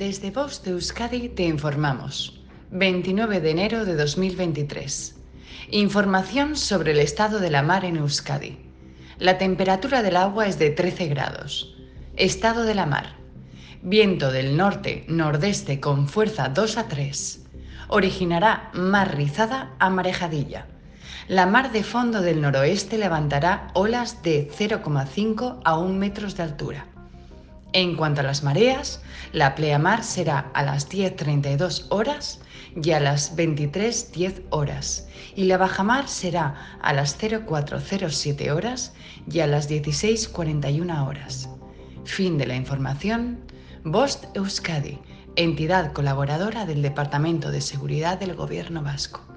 Desde Vox de Euskadi te informamos. 29 de enero de 2023. Información sobre el estado de la mar en Euskadi. La temperatura del agua es de 13 grados. Estado de la mar. Viento del norte-nordeste con fuerza 2 a 3. Originará mar rizada a marejadilla. La mar de fondo del noroeste levantará olas de 0,5 a 1 metros de altura. En cuanto a las mareas, la pleamar será a las 10.32 horas y a las 23.10 horas y la bajamar será a las 0407 horas y a las 16.41 horas. Fin de la información. Bost Euskadi, entidad colaboradora del Departamento de Seguridad del Gobierno Vasco.